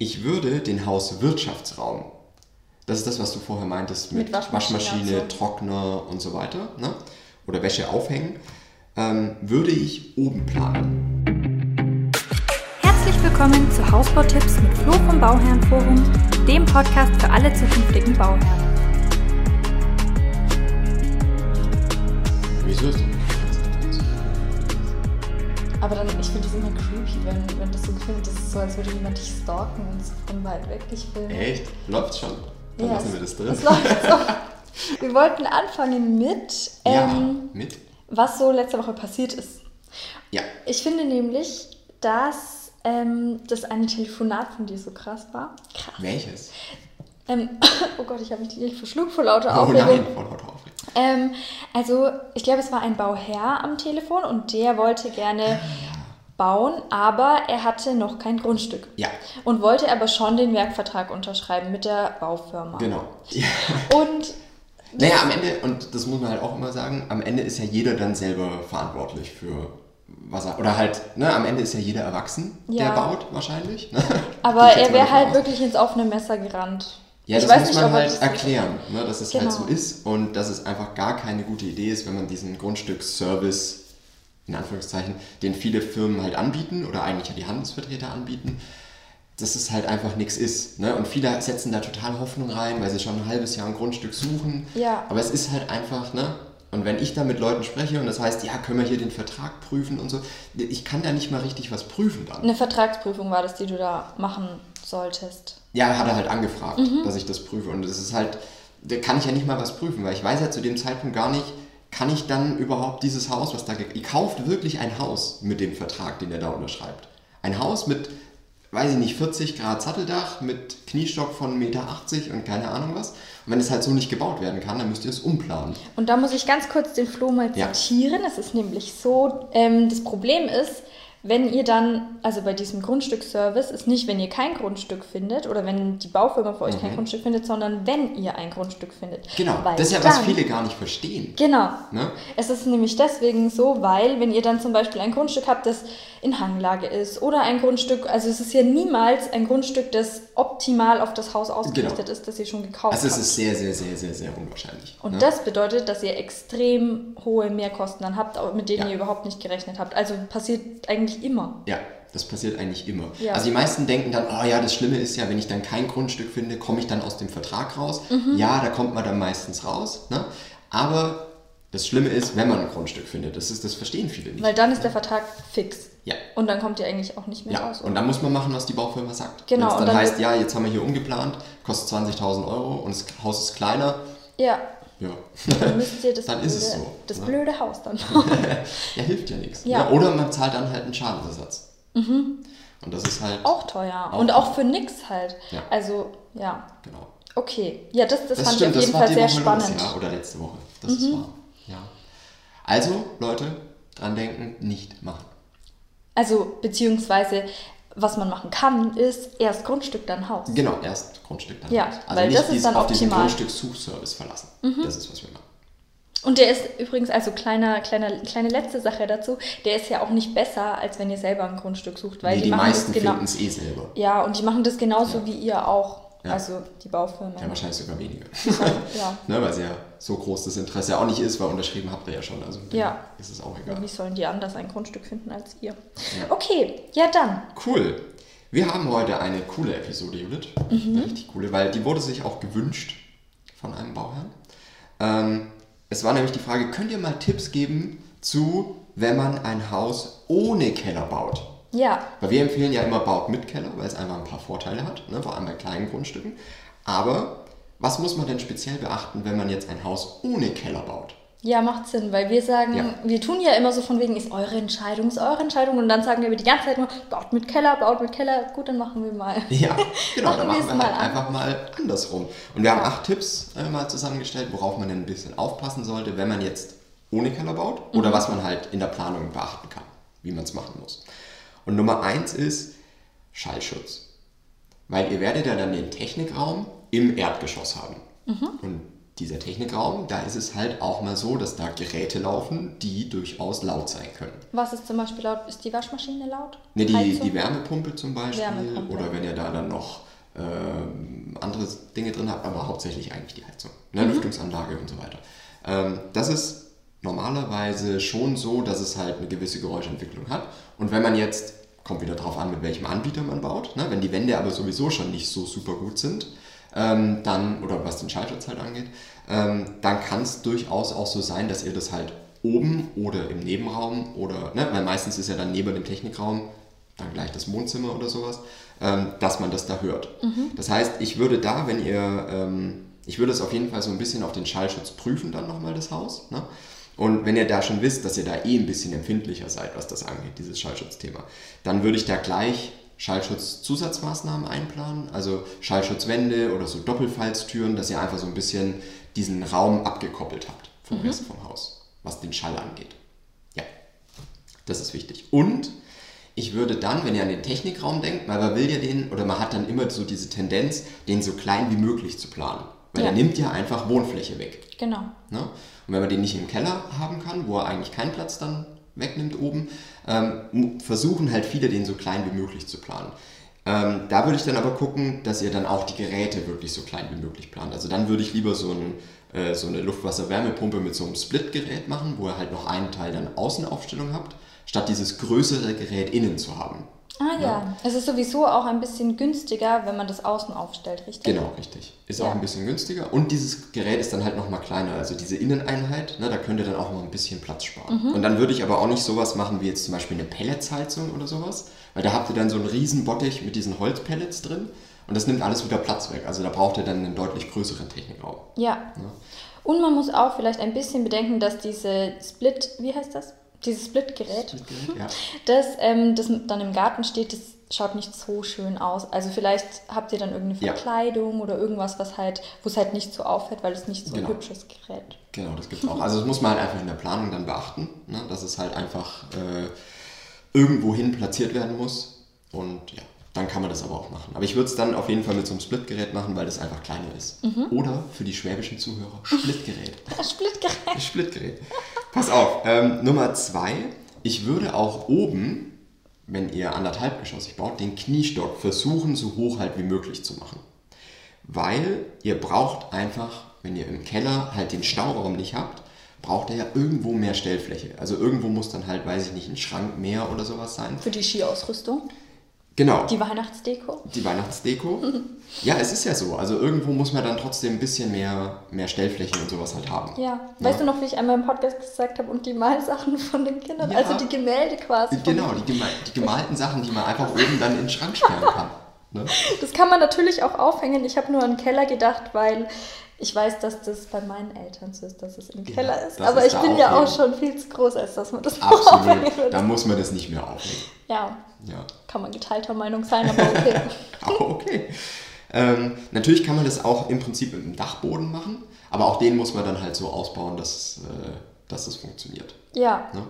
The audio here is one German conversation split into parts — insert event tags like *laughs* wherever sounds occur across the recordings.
Ich würde den Hauswirtschaftsraum, das ist das, was du vorher meintest mit, Mit Waschmaschine Waschmaschine, so. Trockner und so weiter, ne? oder Wäsche aufhängen, ähm, würde ich oben planen. Herzlich willkommen zu Hausbautipps mit Flo vom Bauherrenforum, dem Podcast für alle zukünftigen Bauherren. Wieso ist das? Aber dann, ich finde das immer creepy, wenn, wenn das so gefilmt ist. So, als würde jemand dich stalken und so von weit weg dich filmen. Echt? Läuft's schon? Dann lassen wir das drin. Das läuft *laughs* so. Wir wollten anfangen mit, ja, ähm, mit? was so letzte Woche passiert ist. Ja. Ich finde nämlich, dass ähm, das eine Telefonat von dir so krass war. Krass. Welches? Ähm, *laughs* oh Gott, ich habe mich gleich verschluckt vor lauter Oh Aufregung. nein, voll lauter Aufregung. Ähm, also, ich glaube, es war ein Bauherr am Telefon und der wollte gerne bauen, aber er hatte noch kein Grundstück. Ja, Und wollte aber schon den Werkvertrag unterschreiben mit der Baufirma. genau. Ja. Und *laughs* Naja, am Ende, und das muss man halt auch immer sagen, am Ende ist ja jeder dann selber verantwortlich für was er, oder halt, ne, am Ende ist ja jeder erwachsen, Ja. der baut wahrscheinlich. Ne? aber er wäre halt aus. wirklich ins offene Messer gerannt. Ja, ich das muss nicht, man halt erklären, ne, dass es halt Genau. so ist und dass es einfach gar keine gute Idee ist, wenn man diesen Grundstücksservice, in Anführungszeichen, den viele Firmen halt anbieten oder eigentlich ja die Handelsvertreter anbieten, dass es halt einfach nichts ist. Ne? Und viele setzen da total Hoffnung rein, weil sie schon ein halbes Jahr ein Grundstück suchen. Ja. Aber es ist halt einfach, ne? Und wenn ich da mit Leuten spreche und das heißt, ja, können wir hier den Vertrag prüfen und so, ich kann da nicht mal richtig was prüfen dann. Eine Vertragsprüfung war das, die du da machen solltest. Ja, hat er halt angefragt, Mhm. dass ich das prüfe. Und das ist halt, da kann ich ja nicht mal was prüfen, weil ich weiß ja zu dem Zeitpunkt gar nicht, kann ich dann überhaupt dieses Haus, was da ge- ihr kauft wirklich ein Haus mit dem Vertrag, den er da unterschreibt. Ein Haus mit, weiß ich nicht, 40 Grad Satteldach, mit Kniestock von 1,80 Meter und keine Ahnung was. Und wenn es halt so nicht gebaut werden kann, dann müsst ihr es umplanen. Und da muss ich ganz kurz den Flo mal Ja. zitieren. Es ist nämlich so, ähm, das Problem ist, wenn ihr dann, also bei diesem Grundstücksservice, ist nicht, wenn ihr kein Grundstück findet oder wenn die Baufirma für euch kein Grundstück findet, sondern wenn ihr ein Grundstück findet. Mhm. Genau, Weil das ist ja, was dann- viele gar nicht verstehen. Genau. Ne? Es ist nämlich deswegen so, weil wenn ihr dann zum Beispiel ein Grundstück habt, das in Hanglage ist oder ein Grundstück, also es ist ja niemals ein Grundstück, das optimal auf das Haus ausgerichtet ist, das ihr schon gekauft Also es habt. ist sehr, sehr, sehr, sehr, sehr unwahrscheinlich. Und ne? das bedeutet, dass ihr extrem hohe Mehrkosten dann habt, mit denen Ja. ihr überhaupt nicht gerechnet habt. Also passiert eigentlich immer. Ja, das passiert eigentlich immer. Ja. Also die meisten denken dann, oh ja, das Schlimme ist ja, wenn ich dann kein Grundstück finde, komme ich dann aus dem Vertrag raus. Mhm. Ja, da kommt man dann meistens raus. Ne? Aber das Schlimme ist, wenn man ein Grundstück findet. Das, ist, das verstehen viele nicht. Weil dann ist der Vertrag fix. ja. Und dann kommt ihr eigentlich auch nicht mehr Ja, raus. und dann muss man machen, was die Baufirma sagt. Genau, Wenn es dann, dann heißt, ja, jetzt haben wir hier umgeplant, kostet 20.000 Euro und das Haus ist kleiner, ja, ja, dann müsst ihr das, *laughs* Dann blöde, ist es so, das ne? blöde Haus dann. *laughs* ja hilft ja nichts. Ja. Ne? Oder man zahlt dann halt einen Schadensersatz. Und das ist halt, auch teuer. Auch und teuer. auch für nix halt. Ja. Also, ja. genau. Okay. Ja, das, das, Das fand stimmt, ich auf jeden Fall sehr Woche spannend. Mhm. los, ja, oder letzte Woche. Das ist wahr. Ja. Also, Leute, dran denken, nicht machen. Also, beziehungsweise, was man machen kann, ist erst Grundstück, dann Haus. Genau, erst Grundstück dann. Ja, Haus. also weil nicht das ist dann auf diesen optimal. Mhm. Grundstückssuchservice verlassen. Das ist, was wir machen. Und der ist übrigens, also kleiner, kleiner, kleine letzte Sache dazu, der ist ja auch nicht besser, als wenn ihr selber ein Grundstück sucht, weil nee, die, die machen meisten genau. finden es eh selber. Ja, und die machen das genauso wie ihr auch. Ja. Also die Baufirmen. Ja, wahrscheinlich sogar weniger. *laughs* Ja. ne, weil es ja so groß das Interesse auch nicht ist, weil unterschrieben habt ihr ja schon. Also Ja. ist es auch egal. Wie sollen die anders ein Grundstück finden als ihr? Ja. Okay, ja dann. Cool. Wir haben heute eine coole Episode, Judith. Mhm. Eine richtig coole, weil die wurde sich auch gewünscht von einem Bauherrn. Ähm, es war nämlich die Frage, könnt ihr mal Tipps geben zu, wenn man ein Haus ohne Keller baut? Ja, Weil wir empfehlen ja immer, baut mit Keller, weil es einfach ein paar Vorteile hat, ne, vor allem bei kleinen Grundstücken. Aber was muss man denn speziell beachten, wenn man jetzt ein Haus ohne Keller baut? ja, macht Sinn, weil wir sagen, Ja. wir tun ja immer so von wegen, ist eure Entscheidung, ist eure Entscheidung und dann sagen wir die ganze Zeit nur, baut mit Keller, baut mit Keller, gut, dann machen wir mal. Ja, *laughs* genau, Machen dann wir machen es wir mal halt einfach mal andersrum. Und wir haben acht Tipps äh, mal zusammengestellt, worauf man denn ein bisschen aufpassen sollte, wenn man jetzt ohne Keller baut oder Mhm. was man halt in der Planung beachten kann, wie man es machen muss. Und Nummer eins ist Schallschutz. Weil ihr werdet ja dann den Technikraum im Erdgeschoss haben. Mhm. Und dieser Technikraum, da ist es halt auch mal so, dass da Geräte laufen, die durchaus laut sein können. Was ist zum Beispiel laut? Ist die Waschmaschine laut? Ne, die, Heizung? die Wärmepumpe zum Beispiel. Wärmepumpe. Oder wenn ihr da dann noch ähm, andere Dinge drin habt, aber hauptsächlich eigentlich die Heizung. Ne, Mhm. Lüftungsanlage und so weiter. Ähm, das ist normalerweise schon so, dass es halt eine gewisse Geräuschentwicklung hat. Und wenn man jetzt, kommt wieder drauf an, mit welchem Anbieter man baut, ne, wenn die Wände aber sowieso schon nicht so super gut sind, ähm, dann, oder was den Schallschutz halt angeht, ähm, dann kann es durchaus auch so sein, dass ihr das halt oben oder im Nebenraum oder, ne, weil meistens ist ja dann neben dem Technikraum dann gleich das Wohnzimmer oder sowas, ähm, dass man das da hört. Das heißt, ich würde da, wenn ihr, ähm, ich würde es auf jeden Fall so ein bisschen auf den Schallschutz prüfen dann nochmal das Haus. Ne? Und wenn ihr da schon wisst, dass ihr da eh ein bisschen empfindlicher seid, was das angeht, dieses Schallschutzthema, dann würde ich da gleich Schallschutzzusatzmaßnahmen einplanen, also Schallschutzwände oder so Doppelfalztüren, dass ihr einfach so ein bisschen diesen Raum abgekoppelt habt vom Rest vom Haus, was den Schall angeht. Ja, das ist wichtig. Und ich würde dann, wenn ihr an den Technikraum denkt, weil man will ja den, oder man hat dann immer so diese Tendenz, den so klein wie möglich zu planen. Weil Ja. er nimmt ja einfach Wohnfläche weg. Genau. Ne? Und wenn man den nicht im Keller haben kann, wo er eigentlich keinen Platz dann wegnimmt oben, ähm, versuchen halt viele, den so klein wie möglich zu planen. Ähm, da würde ich dann aber gucken, dass ihr dann auch die Geräte wirklich so klein wie möglich plant. Also dann würde ich lieber so, ein, äh, so eine Luftwasser-Wärmepumpe mit so einem Split-Gerät machen, wo ihr halt noch einen Teil dann Außenaufstellung habt, statt dieses größere Gerät innen zu haben. Ah ja. es ist sowieso auch ein bisschen günstiger, wenn man das außen aufstellt, richtig? Genau, richtig. Ist Ja. auch ein bisschen günstiger. Und dieses Gerät ist dann halt nochmal kleiner. Also diese Inneneinheit, ne, da könnt ihr dann auch noch ein bisschen Platz sparen. Mhm. Und dann würde ich aber auch nicht sowas machen wie jetzt zum Beispiel eine Pelletsheizung oder sowas. Weil da habt ihr dann so einen riesen Bottich mit diesen Holzpellets drin. Und das nimmt alles wieder Platz weg. Also da braucht ihr dann einen deutlich größeren Technikraum. Ja. Und man muss auch vielleicht ein bisschen bedenken, dass diese Split, wie heißt das? Dieses Split-Gerät, Ja. *laughs* das, ähm, das dann im Garten steht, das schaut nicht so schön aus. Also vielleicht habt ihr dann irgendeine Ja. Verkleidung oder irgendwas, was halt, wo es halt nicht so auffällt, weil es nicht so Genau. ein hübsches Gerät. Genau, das gibt es auch. *laughs* Also das muss man halt einfach in der Planung dann beachten, ne? dass es halt einfach äh, irgendwo hin platziert werden muss. Und ja, dann kann man das aber auch machen. Aber ich würde es dann auf jeden Fall mit so einem Splitgerät machen, weil das einfach kleiner ist. Oder für die schwäbischen Zuhörer, Splitgerät. *laughs* Splitgerät. Splitgerät. Pass auf, ähm, Nummer zwei. Ich würde auch oben, wenn ihr anderthalbgeschossig baut, den Kniestock versuchen, so hoch halt wie möglich zu machen. Weil ihr braucht einfach, wenn ihr im Keller halt den Stauraum nicht habt, braucht ihr ja irgendwo mehr Stellfläche. Also irgendwo muss dann halt, weiß ich nicht, ein Schrank mehr oder sowas sein. Für die Skiausrüstung, Genau. die Weihnachtsdeko. Die Weihnachtsdeko. *laughs* ja, es ist ja so. Also irgendwo muss man dann trotzdem ein bisschen mehr, mehr Stellfläche und sowas halt haben. Ja. Weißt du noch, wie ich einmal im Podcast gesagt habe, und die Malsachen von den Kindern? Ja. Also die Gemälde quasi. Genau, die, gema die gemalten Sachen, die man einfach oben dann in den Schrank sperren kann. Ne? *laughs* Das kann man natürlich auch aufhängen. Ich habe nur an den Keller gedacht, weil ich weiß, dass das bei meinen Eltern so ist, dass es im Keller ist. Aber ist ich bin ja auch schon viel zu groß, als dass man das Absolut. würde. Da muss man das nicht mehr aufnehmen. Ja, Ja. kann man geteilter Meinung sein, aber okay. *laughs* Auch okay. Ähm, natürlich kann man das auch im Prinzip mit dem Dachboden machen, aber auch den muss man dann halt so ausbauen, dass, äh, dass das funktioniert. ja, Ne?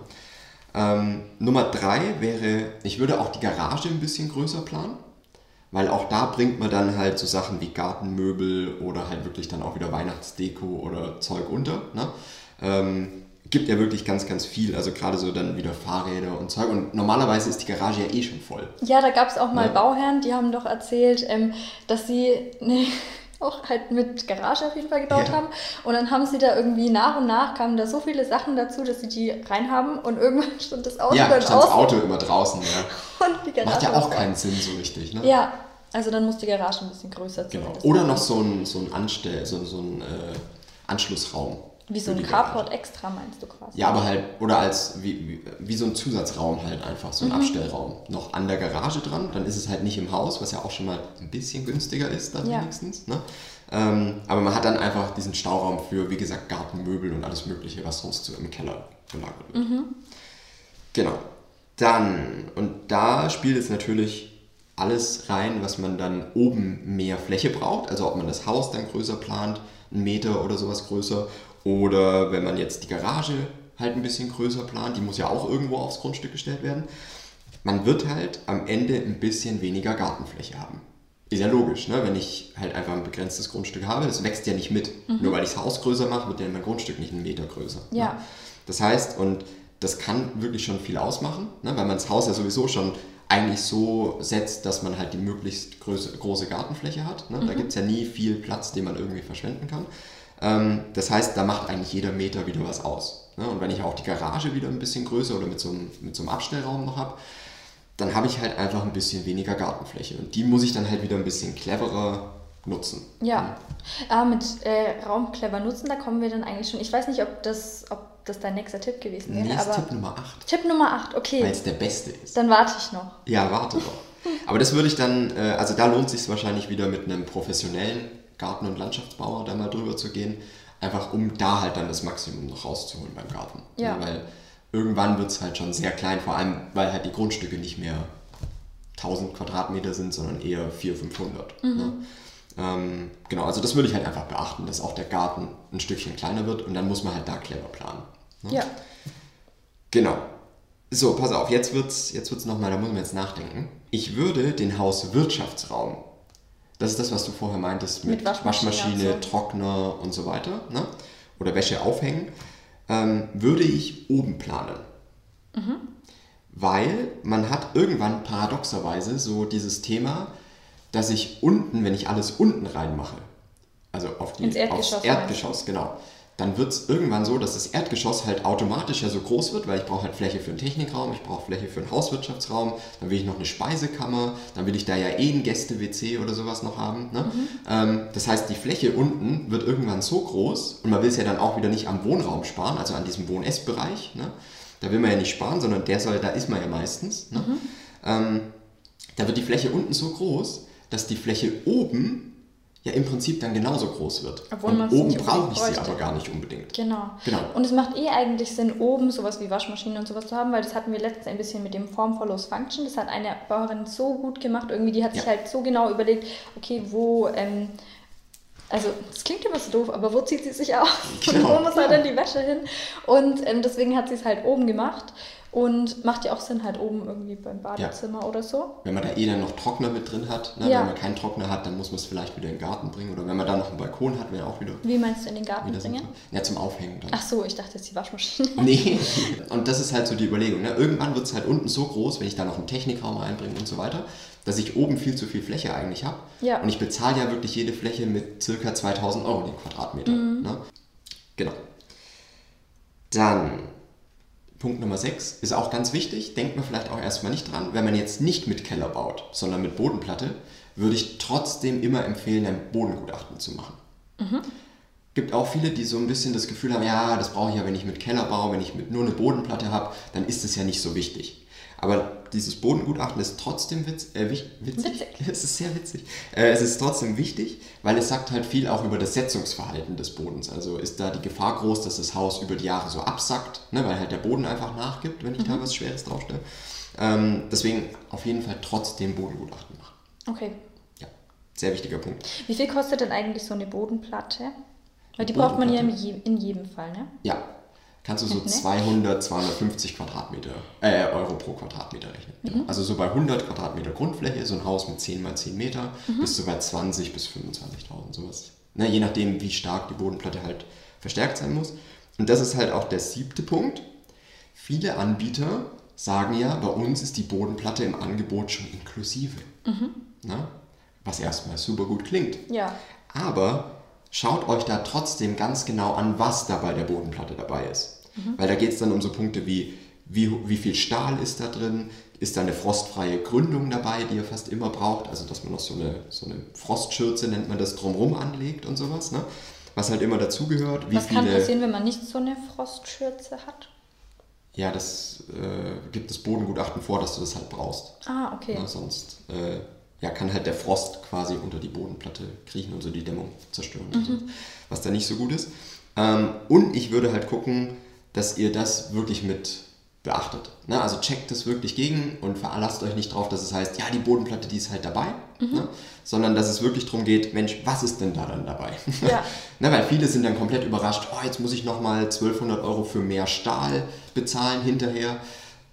Ähm, Nummer drei wäre, ich würde auch die Garage ein bisschen größer planen, weil auch da bringt man dann halt so Sachen wie Gartenmöbel oder halt wirklich dann auch wieder Weihnachtsdeko oder Zeug unter. Ne? Ähm, gibt ja wirklich ganz, ganz viel, also gerade so dann wieder Fahrräder und Zeug und normalerweise ist die Garage ja eh schon voll. ja, da gab es auch mal Ja. Bauherren, die haben doch erzählt, ähm, dass sie *laughs* ne, auch halt mit Garage auf jeden Fall gebaut Ja. haben. Und dann haben sie da irgendwie nach und nach kamen da so viele Sachen dazu, dass sie die reinhaben und irgendwann *laughs* stand das Auto ja, dann stand das aus Auto immer draußen, ja. *laughs* Macht ja auch keinen Sinn so richtig, ne? Ja, also dann muss die Garage ein bisschen größer Genau. zumindest Oder sein. noch so ein, so ein, Anstell so, so ein äh, Anschlussraum. Wie so ein. Carport extra meinst du quasi? Ja, aber halt, oder als wie, wie, wie so ein Zusatzraum halt einfach, so ein Mhm. Abstellraum. Noch an der Garage dran, dann ist es halt nicht im Haus, was ja auch schon mal ein bisschen günstiger ist dann Ja. wenigstens. Ne? Ähm, aber man hat dann einfach diesen Stauraum für, wie gesagt, Gartenmöbel und alles mögliche, was sonst so im Keller gelagert wird. Mhm. Genau. Dann, und da spielt es natürlich alles rein, was man dann oben mehr Fläche braucht. Also ob man das Haus dann größer plant, einen Meter oder sowas größer. Oder wenn man jetzt die Garage halt ein bisschen größer plant, die muss ja auch irgendwo aufs Grundstück gestellt werden. Man wird halt am Ende ein bisschen weniger Gartenfläche haben. ist ja logisch, ne? wenn ich halt einfach ein begrenztes Grundstück habe, das wächst ja nicht mit. Nur weil ich das Haus größer mache, wird ja mein Grundstück nicht einen Meter größer. Ja. Ne? Das heißt, und das kann wirklich schon viel ausmachen, ne? weil man das Haus ja sowieso schon eigentlich so setzt, dass man halt die möglichst große, große Gartenfläche hat. Ne? Da gibt es ja nie viel Platz, den man irgendwie verschwenden kann. Ähm, das heißt, da macht eigentlich jeder Meter wieder was aus. Ne? Und wenn ich auch die Garage wieder ein bisschen größer oder mit so einem, mit so einem Abstellraum noch habe, dann habe ich halt einfach ein bisschen weniger Gartenfläche. Und die muss ich dann halt wieder ein bisschen cleverer nutzen. Ja. Aber mit äh, Raum clever nutzen, da kommen wir dann eigentlich schon. Ich weiß nicht, ob das, ob das dein nächster Tipp gewesen wäre. Nee, ist aber Tipp Nummer 8, Tipp Nummer 8, okay. weil es der beste ist. Dann warte ich noch. Ja, warte doch. *laughs* Aber das würde ich dann, äh, also da lohnt es sich wahrscheinlich wieder mit einem professionellen Garten- und Landschaftsbauer da mal drüber zu gehen, einfach um da halt dann das Maximum noch rauszuholen beim Garten. Ja. Weil irgendwann wird es halt schon sehr klein, vor allem weil halt die Grundstücke nicht mehr 1000 Quadratmeter sind, sondern eher 400, 500. Ne? Ähm, genau, also das würde ich halt einfach beachten, dass auch der Garten ein Stückchen kleiner wird und dann muss man halt da clever planen. Ne? Ja. Genau. So, pass auf, jetzt wird's, jetzt wird's nochmal, da muss man jetzt nachdenken. Ich würde den Hauswirtschaftsraum, das ist das, was du vorher meintest, mit, Mit Waschmaschine Waschmaschine, so. Trockner und so weiter, ne? oder Wäsche aufhängen, ähm, würde ich oben planen. Mhm. Weil man hat irgendwann paradoxerweise so dieses Thema, dass ich unten, wenn ich alles unten reinmache, also auf die, Ins Erdgeschoss aufs Erdgeschoss, genau, dann wird es irgendwann so, dass das Erdgeschoss halt automatisch ja so groß wird, weil ich brauche halt Fläche für einen Technikraum, ich brauche Fläche für einen Hauswirtschaftsraum, dann will ich noch eine Speisekammer, dann will ich da ja eh ein Gäste-WC oder sowas noch haben. Ne? Ähm, das heißt, die Fläche unten wird irgendwann so groß und man will es ja dann auch wieder nicht am Wohnraum sparen, also an diesem Wohn-Ess-Bereich. Ne? Da will man ja nicht sparen, sondern der soll, da ist man ja meistens. Ne? Ähm, da wird die Fläche unten so groß, dass die Fläche oben ja im Prinzip dann genauso groß wird. Obwohl Und man oben brauche ich sie aber gar nicht unbedingt. Genau. Genau. Und es macht eh eigentlich Sinn, oben sowas wie Waschmaschine und sowas zu haben, weil das hatten wir letztens ein bisschen mit dem Form Follows Function. Das hat eine Bauerin so gut gemacht. Irgendwie, die hat sich Ja. halt so genau überlegt, okay, wo, ähm, also das klingt immer so doof, aber wo zieht sie sich aus? Genau. Und *laughs* wo muss halt dann die Wäsche hin? Und ähm, deswegen hat sie es halt oben gemacht. Und macht ja auch Sinn halt oben irgendwie beim Badezimmer oder so. Wenn man da eh dann noch Trockner mit drin hat, ne? Ja. wenn man keinen Trockner hat, dann muss man es vielleicht wieder in den Garten bringen. Oder wenn man da noch einen Balkon hat, wäre auch wieder, Wie meinst du in den Garten bringen? Ja, zum Aufhängen dann. Ach so, ich dachte jetzt die Waschmaschine. *laughs* Nee, und das ist halt so die Überlegung. Ne? Irgendwann wird es halt unten so groß, wenn ich da noch einen Technikraum reinbringe und so weiter, dass ich oben viel zu viel Fläche eigentlich habe. Ja. Und ich bezahle ja wirklich jede Fläche mit circa 2000 Euro den Quadratmeter. Ne? Genau. Dann Punkt Nummer 6 ist auch ganz wichtig, denkt man vielleicht auch erstmal nicht dran. Wenn man jetzt nicht mit Keller baut, sondern mit Bodenplatte, würde ich trotzdem immer empfehlen, ein Bodengutachten zu machen gibt auch viele, die so ein bisschen das Gefühl haben, ja, das brauche ich ja, wenn ich mit Keller baue, wenn ich mit nur eine Bodenplatte habe, dann ist es ja nicht so wichtig. Aber dieses Bodengutachten ist trotzdem witz, äh, witzig. Witzig. *laughs* Es ist sehr witzig. Äh, es ist trotzdem wichtig, weil es sagt halt viel auch über das Setzungsverhalten des Bodens. Also ist da die Gefahr groß, dass das Haus über die Jahre so absackt, ne, weil halt der Boden einfach nachgibt, wenn ich da was Schweres draufstelle. Ähm, deswegen auf jeden Fall trotzdem Bodengutachten machen. Okay. Ja, sehr wichtiger Punkt. Wie viel kostet denn eigentlich so eine Bodenplatte? Weil die braucht man ja in jedem Fall, ne? Ja, kannst du so Ne? 200, 250 Quadratmeter, äh, Euro pro Quadratmeter rechnen. Ja. Also so bei 100 Quadratmeter Grundfläche, so ein Haus mit 10 mal 10 Meter, bis so bei 20 bis 25.000, sowas. Ne, je nachdem, wie stark die Bodenplatte halt verstärkt sein muss. Und das ist halt auch der siebte Punkt. Viele Anbieter sagen ja, bei uns ist die Bodenplatte im Angebot schon inklusive. Ne? Was erstmal super gut klingt. Ja. Aber schaut euch da trotzdem ganz genau an, was da bei der Bodenplatte dabei ist. Weil da geht es dann um so Punkte wie, wie, wie viel Stahl ist da drin, ist da eine frostfreie Gründung dabei, die ihr fast immer braucht, also dass man noch so eine, so eine Frostschürze, nennt man das, drumrum anlegt und sowas, ne? was halt immer dazugehört. Was kann viele, passieren, wenn man nicht so eine Frostschürze hat? Ja, das äh, gibt das Bodengutachten vor, dass du das halt brauchst. Ah, okay. Ne? Sonst äh, ja, kann halt der Frost quasi unter die Bodenplatte kriechen und so die Dämmung zerstören, so, was da nicht so gut ist. Ähm, und ich würde halt gucken, dass ihr das wirklich mit beachtet. Ne? Also checkt es wirklich gegen und veranlasst euch nicht drauf, dass es heißt, ja, die Bodenplatte, die ist halt dabei, ne? sondern dass es wirklich darum geht, Mensch, was ist denn da dann dabei? Ja. *laughs* ne? Weil viele sind dann komplett überrascht, oh, jetzt muss ich nochmal 1200 Euro für mehr Stahl bezahlen hinterher.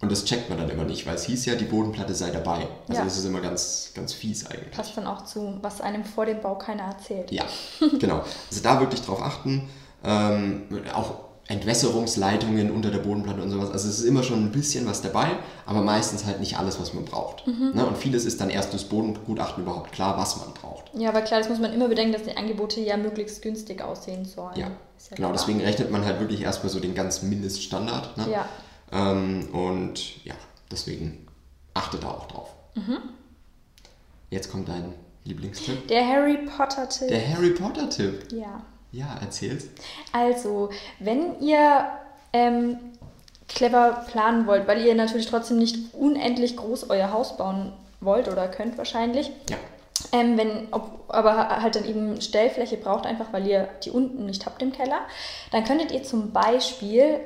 Und das checkt man dann immer nicht, weil es hieß ja, die Bodenplatte sei dabei. Also Ja. das ist immer ganz, ganz fies eigentlich. Passt dann auch zu, was einem vor dem Bau keiner erzählt. Ja, *laughs* genau. Also da wirklich drauf achten. Ähm, auch Entwässerungsleitungen unter der Bodenplatte und sowas. Also es ist immer schon ein bisschen was dabei, aber meistens halt nicht alles, was man braucht. Mhm. Ne? Und vieles ist dann erst durchs Bodengutachten überhaupt klar, was man braucht. Ja, aber klar, das muss man immer bedenken, dass die Angebote ja möglichst günstig aussehen sollen. Ja, ja genau. klar. Deswegen rechnet man halt wirklich erstmal so den ganz Mindeststandard. Ne? Ja. Ähm, und ja, deswegen achte da auch drauf. Mhm. Jetzt kommt dein Lieblingstipp. Der Harry Potter-Tipp. Der Harry Potter-Tipp. Ja. Ja, erzähl's. Also, wenn ihr ähm, clever planen wollt, weil ihr natürlich trotzdem nicht unendlich groß euer Haus bauen wollt oder könnt wahrscheinlich, Ja. ähm, wenn, ob, aber halt dann eben Stellfläche braucht, einfach weil ihr die unten nicht habt im Keller, dann könntet ihr zum Beispiel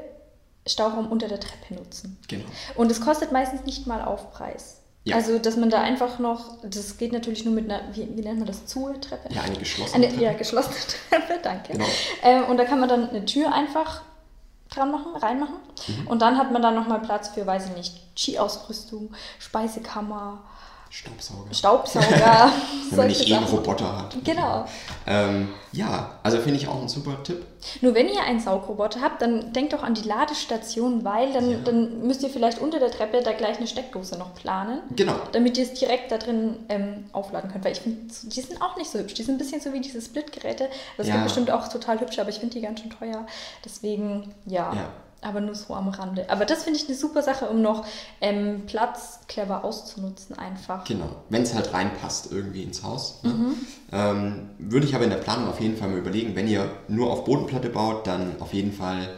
Stauraum unter der Treppe nutzen. Genau. Und es kostet meistens nicht mal Aufpreis. Ja. Also, dass man da einfach noch, das geht natürlich nur mit einer, wie, wie nennt man das, Zuhe-Treppe? Ja, eine geschlossene Eine, Treppe. ja, geschlossene *laughs* Treppe, danke. Genau. Ähm, und da kann man dann eine Tür einfach dran machen, reinmachen. Mhm. Und dann hat man dann nochmal Platz für, weiß ich nicht, Ski-Ausrüstung, Speisekammer, Staubsauger. Staubsauger, *laughs* Wenn man *laughs* nicht eh einen. Roboter hat. Genau. Ähm, ja, also finde ich auch ein super Tipp. Nur wenn ihr einen Saugroboter habt, dann denkt doch an die Ladestation, weil dann, Ja. dann müsst ihr vielleicht unter der Treppe da gleich eine Steckdose noch planen. Genau. Damit ihr es direkt da drin ähm, aufladen könnt. Weil ich finde, die sind auch nicht so hübsch. Die sind ein bisschen so wie diese Split-Geräte. Das Ja. gibt bestimmt auch total hübsch, aber ich finde die ganz schön teuer. Deswegen, ja. Ja. Aber nur so am Rande. Aber das finde ich eine super Sache, um noch ähm, Platz clever auszunutzen einfach. Genau. Wenn es halt reinpasst irgendwie ins Haus. Ne? Ähm, würde ich aber in der Planung auf jeden Fall mal überlegen, wenn ihr nur auf Bodenplatte baut, dann auf jeden Fall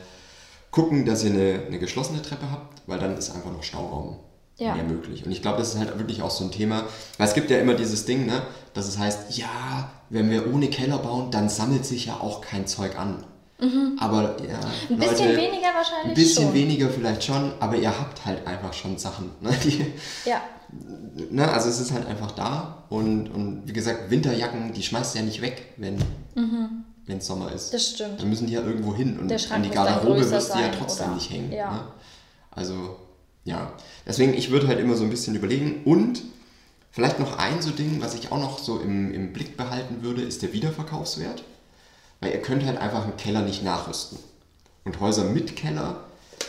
gucken, dass ihr eine, eine geschlossene Treppe habt, weil dann ist einfach noch Stauraum Ja. mehr möglich. Und ich glaube, das ist halt wirklich auch so ein Thema, weil es gibt ja immer dieses Ding, ne, dass es heißt, ja, wenn wir ohne Keller bauen, dann sammelt sich ja auch kein Zeug an. Aber ja, Ein bisschen Leute, weniger wahrscheinlich Ein bisschen schon. weniger vielleicht schon, aber ihr habt halt einfach schon Sachen. *laughs* Ne, die, Ja. ne, also es ist halt einfach da und, und wie gesagt, Winterjacken, die schmeißt du ja nicht weg, wenn es Sommer ist. Mhm. Das stimmt. Dann müssen die ja irgendwo hin und an die Garderobe wirst du ja trotzdem oder? nicht hängen. Ja. Ne? Also ja, deswegen, ich würde halt immer so ein bisschen überlegen und vielleicht noch ein so Ding, was ich auch noch so im, im Blick behalten würde, ist der Wiederverkaufswert. Weil ihr könnt halt einfach einen Keller nicht nachrüsten. Und Häuser mit Keller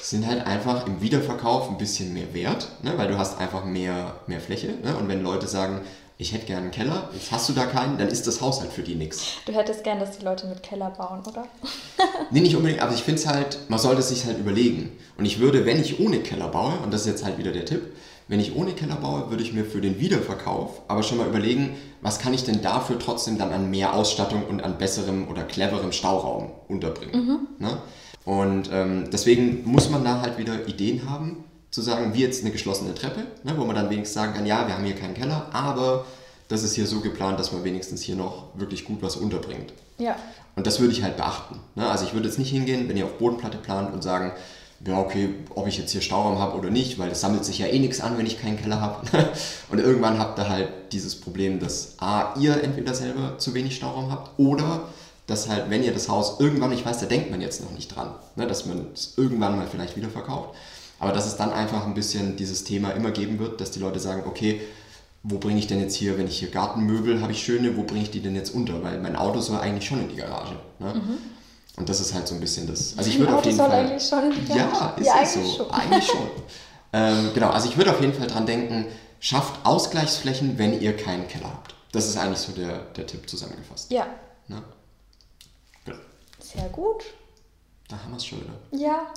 sind halt einfach im Wiederverkauf ein bisschen mehr wert, ne? weil du hast einfach mehr, mehr Fläche. Ne? Und wenn Leute sagen, ich hätte gerne einen Keller, jetzt hast du da keinen, dann ist das Haus halt für die nichts. Du hättest gern, dass die Leute mit Keller bauen, oder? *laughs* Nee, nicht unbedingt, aber ich finde es halt, man sollte es sich halt überlegen. Und ich würde, wenn ich ohne Keller baue, und das ist jetzt halt wieder der Tipp, wenn ich ohne Keller baue, würde ich mir für den Wiederverkauf aber schon mal überlegen, was kann ich denn dafür trotzdem dann an mehr Ausstattung und an besserem oder cleverem Stauraum unterbringen. Ne? Und ähm, deswegen muss man da halt wieder Ideen haben, zu sagen, wie jetzt eine geschlossene Treppe, ne, wo man dann wenigstens sagen kann, ja, wir haben hier keinen Keller, aber das ist hier so geplant, dass man wenigstens hier noch wirklich gut was unterbringt. Ja. Und das würde ich halt beachten. Ne? Also ich würde jetzt nicht hingehen, wenn ihr auf Bodenplatte plant und sagen, ja okay, ob ich jetzt hier Stauraum habe oder nicht, weil es sammelt sich ja eh nichts an, wenn ich keinen Keller habe. *laughs* und irgendwann habt ihr halt dieses Problem, dass A, ihr entweder selber zu wenig Stauraum habt oder dass halt, wenn ihr das Haus irgendwann, ich weiß, da denkt man jetzt noch nicht dran, ne? dass man es irgendwann mal vielleicht wieder verkauft. Aber dass es dann einfach ein bisschen dieses Thema immer geben wird, dass die Leute sagen, okay, wo bringe ich denn jetzt hier, wenn ich hier Gartenmöbel habe ich schöne, wo bringe ich die denn jetzt unter? Weil mein Auto soll eigentlich schon in die Garage. Ne? Und das ist halt so ein bisschen das. Also ich würde auf jeden Fall. eigentlich schon ja, ist Ja, es eigentlich so. schon. Eigentlich schon. ähm, genau, also ich würde auf jeden Fall dran denken, schafft Ausgleichsflächen, wenn ihr keinen Keller habt. Das ist eigentlich so der, der Tipp zusammengefasst. Ja. Ne? Genau. Sehr gut. Da haben wir es schon wieder. Ja.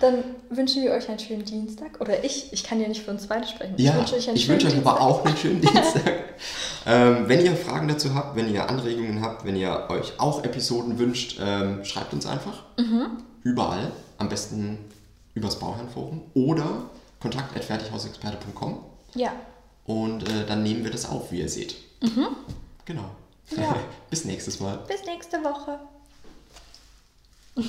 Dann wünschen wir euch einen schönen Dienstag. Oder ich, ich kann ja nicht für uns beide sprechen. Ja, ich wünsche euch einen ich schönen wünsche euch Dienstag. aber auch einen schönen *laughs* Dienstag. ähm, wenn ihr Fragen dazu habt, wenn ihr Anregungen habt, wenn ihr euch auch Episoden wünscht, ähm, schreibt uns einfach. Mhm. Überall. Am besten übers Bauherrenforum oder kontakt.fertighausexperte.com Ja. und äh, dann nehmen wir das auf, wie ihr seht. Genau. Ja. *laughs* Bis nächstes Mal. Bis nächste Woche. *laughs*